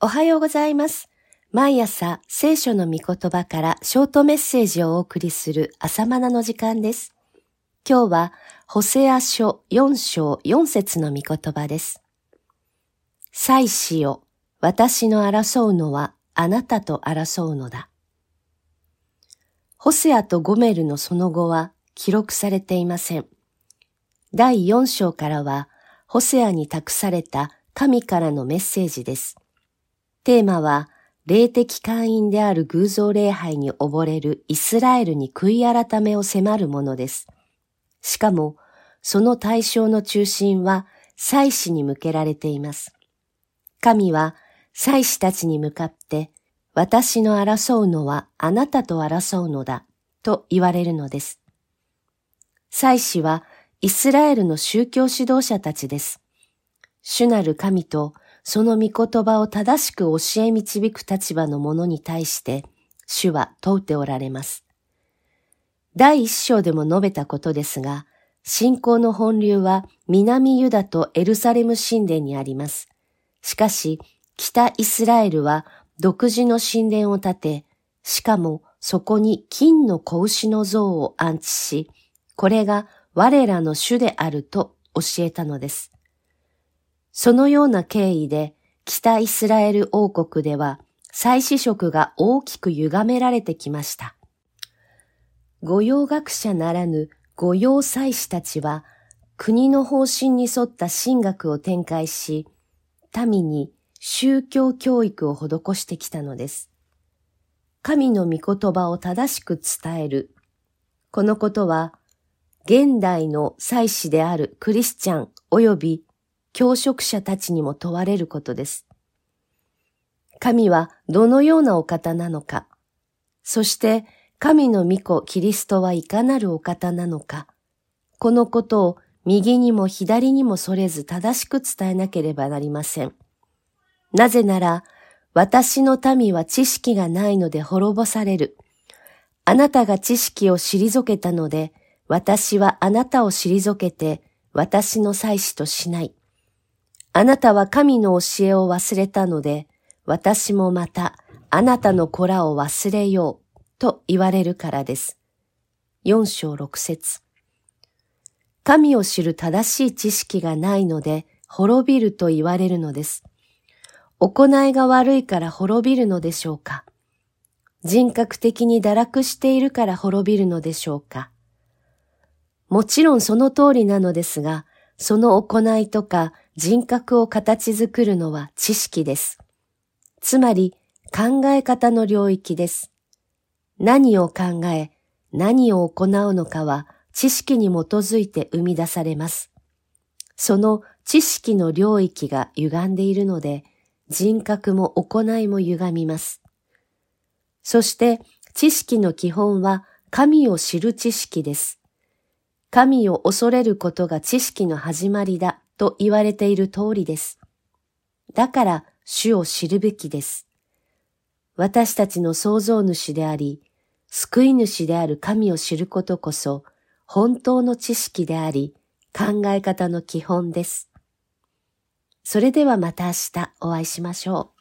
おはようございます。毎朝聖書の御言葉からショートメッセージをお送りする朝マナの時間です。今日は、ホセア書4章4節の御言葉です。祭司よ、私の争うのはあなたと争うのだ。ホセアとゴメルのその後は記録されていません。第4章からは、ホセアに託された神からのメッセージです。テーマは、霊的会員である偶像礼拝に溺れるイスラエルに悔い改めを迫るものです。しかも、その対象の中心は祭司に向けられています。神は祭司たちに向かって、私の争うのはあなたと争うのだ、と言われるのです。祭司はイスラエルの宗教指導者たちです。主なる神とその御言葉を正しく教え導く立場の者に対して、主は問うておられます。第一章でも述べたことですが、信仰の本流は南ユダとエルサレム神殿にあります。しかし、北イスラエルは独自の神殿を建て、しかもそこに金の子牛の像を安置し、これが我らの主であると教えたのです。そのような経緯で、北イスラエル王国では、祭司職が大きく歪められてきました。御用学者ならぬ御用祭司たちは、国の方針に沿った神学を展開し、民に宗教教育を施してきたのです。神の御言葉を正しく伝える。このことは、現代の祭司であるクリスチャン及び教職者たちにも問われることです。神はどのようなお方なのか、そして神の御子キリストはいかなるお方なのか、このことを右にも左にもそれず正しく伝えなければなりません。なぜなら、私の民は知識がないので滅ぼされる。あなたが知識を退けたので、私はあなたを退けて、私の祭司としない。あなたは神の教えを忘れたので、私もまたあなたの子らを忘れようと言われるからです。四章六節神を知る正しい知識がないので滅びると言われるのです。行いが悪いから滅びるのでしょうか人格的に堕落しているから滅びるのでしょうかもちろんその通りなのですが、その行いとか人格を形作るのは知識です。つまり考え方の領域です。何を考え、何を行うのかは知識に基づいて生み出されます。その知識の領域が歪んでいるので、人格も行いも歪みます。そして知識の基本は神を知る知識です。神を恐れることが知識の始まりだと言われている通りです。だから主を知るべきです。私たちの創造主であり、救い主である神を知ることこそ本当の知識であり、考え方の基本です。それではまた明日お会いしましょう。